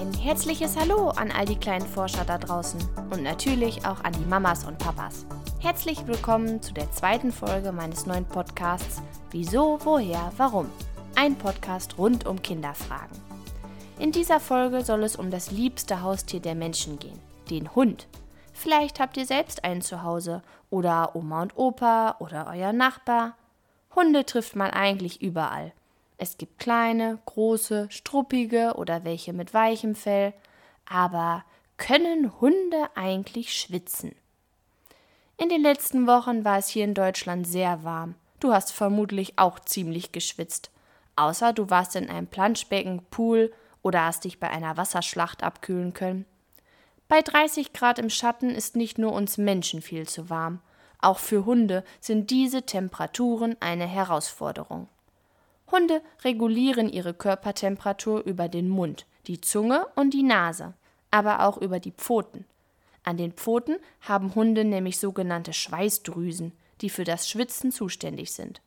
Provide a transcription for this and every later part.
Ein herzliches Hallo an all die kleinen Forscher da draußen und natürlich auch an die Mamas und Papas. Herzlich willkommen zu der zweiten Folge meines neuen Podcasts Wieso, woher, warum? Ein Podcast rund um Kinderfragen. In dieser Folge soll es um das liebste Haustier der Menschen gehen, den Hund. Vielleicht habt ihr selbst einen zu Hause oder Oma und Opa oder euer Nachbar. Hunde trifft man eigentlich überall. Es gibt kleine, große, struppige oder welche mit weichem Fell. Aber können Hunde eigentlich schwitzen? In den letzten Wochen war es hier in Deutschland sehr warm. Du hast vermutlich auch ziemlich geschwitzt. Außer du warst in einem Planschbecken, Pool oder hast dich bei einer Wasserschlacht abkühlen können. Bei 30 Grad im Schatten ist nicht nur uns Menschen viel zu warm. Auch für Hunde sind diese Temperaturen eine Herausforderung. Hunde regulieren ihre Körpertemperatur über den Mund, die Zunge und die Nase, aber auch über die Pfoten. An den Pfoten haben Hunde nämlich sogenannte Schweißdrüsen, die für das Schwitzen zuständig sind.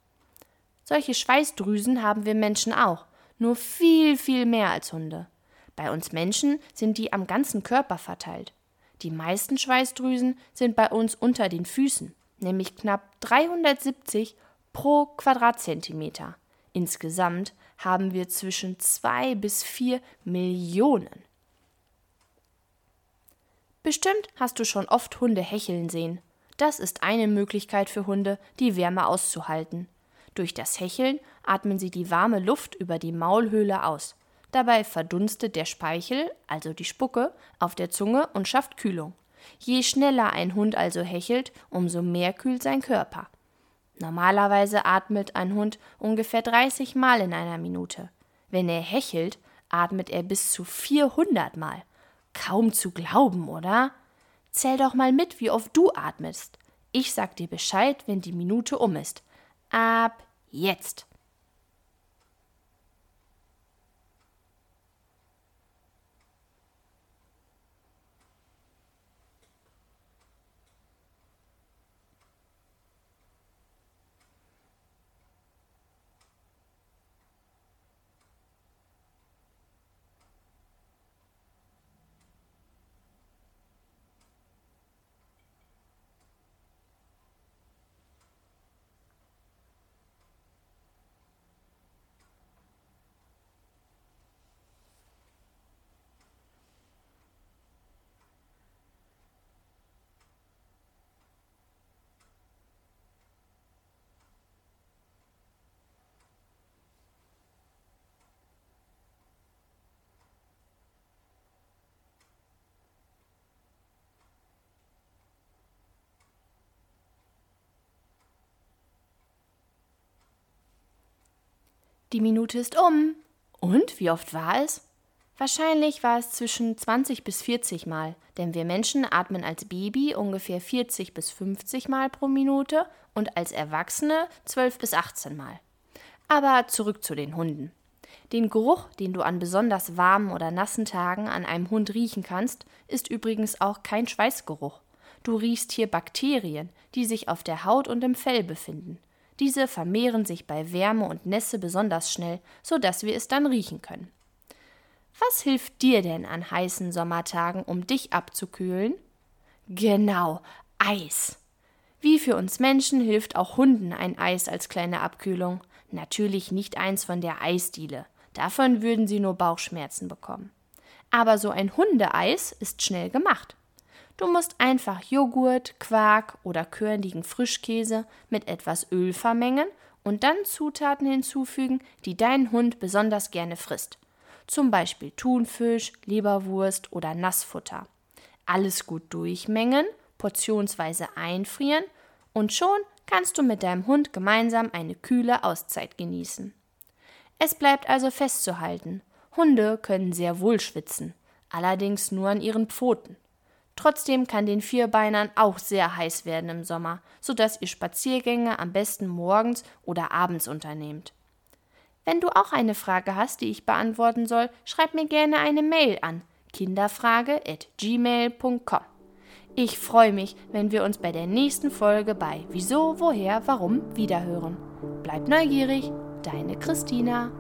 Solche Schweißdrüsen haben wir Menschen auch, nur viel, viel mehr als Hunde. Bei uns Menschen sind die am ganzen Körper verteilt. Die meisten Schweißdrüsen sind bei uns unter den Füßen, nämlich knapp 370 pro Quadratzentimeter. Insgesamt haben wir zwischen zwei bis vier Millionen. Bestimmt hast du schon oft Hunde hecheln sehen. Das ist eine Möglichkeit für Hunde, die Wärme auszuhalten. Durch das Hecheln atmen sie die warme Luft über die Maulhöhle aus. Dabei verdunstet der Speichel, also die Spucke, auf der Zunge und schafft Kühlung. Je schneller ein Hund also hechelt, umso mehr kühlt sein Körper. Normalerweise atmet ein Hund ungefähr 30 Mal in einer Minute. Wenn er hechelt, atmet er bis zu 400 Mal. Kaum zu glauben, oder? Zähl doch mal mit, wie oft du atmest. Ich sag dir Bescheid, wenn die Minute um ist. Ab jetzt. Die Minute ist um. Und wie oft war es? Wahrscheinlich war es zwischen 20 bis 40 Mal, denn wir Menschen atmen als Baby ungefähr 40 bis 50 Mal pro Minute und als Erwachsene 12 bis 18 Mal. Aber zurück zu den Hunden. Den Geruch, den du an besonders warmen oder nassen Tagen an einem Hund riechen kannst, ist übrigens auch kein Schweißgeruch. Du riechst hier Bakterien, die sich auf der Haut und im Fell befinden. Diese vermehren sich bei Wärme und Nässe besonders schnell, so dass wir es dann riechen können. Was hilft dir denn an heißen Sommertagen, um dich abzukühlen? Genau, Eis. Wie für uns Menschen hilft auch Hunden ein Eis als kleine Abkühlung. Natürlich nicht eins von der Eisdiele. Davon würden sie nur Bauchschmerzen bekommen. Aber so ein Hundeeis ist schnell gemacht. Du musst einfach Joghurt, Quark oder körnigen Frischkäse mit etwas Öl vermengen und dann Zutaten hinzufügen, die dein Hund besonders gerne frisst. Zum Beispiel Thunfisch, Leberwurst oder Nassfutter. Alles gut durchmengen, portionsweise einfrieren und schon kannst du mit deinem Hund gemeinsam eine kühle Auszeit genießen. Es bleibt also festzuhalten, Hunde können sehr wohl schwitzen, allerdings nur an ihren Pfoten. Trotzdem kann den Vierbeinern auch sehr heiß werden im Sommer, sodass ihr Spaziergänge am besten morgens oder abends unternehmt. Wenn du auch eine Frage hast, die ich beantworten soll, schreib mir gerne eine Mail an kinderfrage@gmail.com. Ich freue mich, wenn wir uns bei der nächsten Folge bei Wieso, woher, warum wiederhören. Bleib neugierig, deine Christina.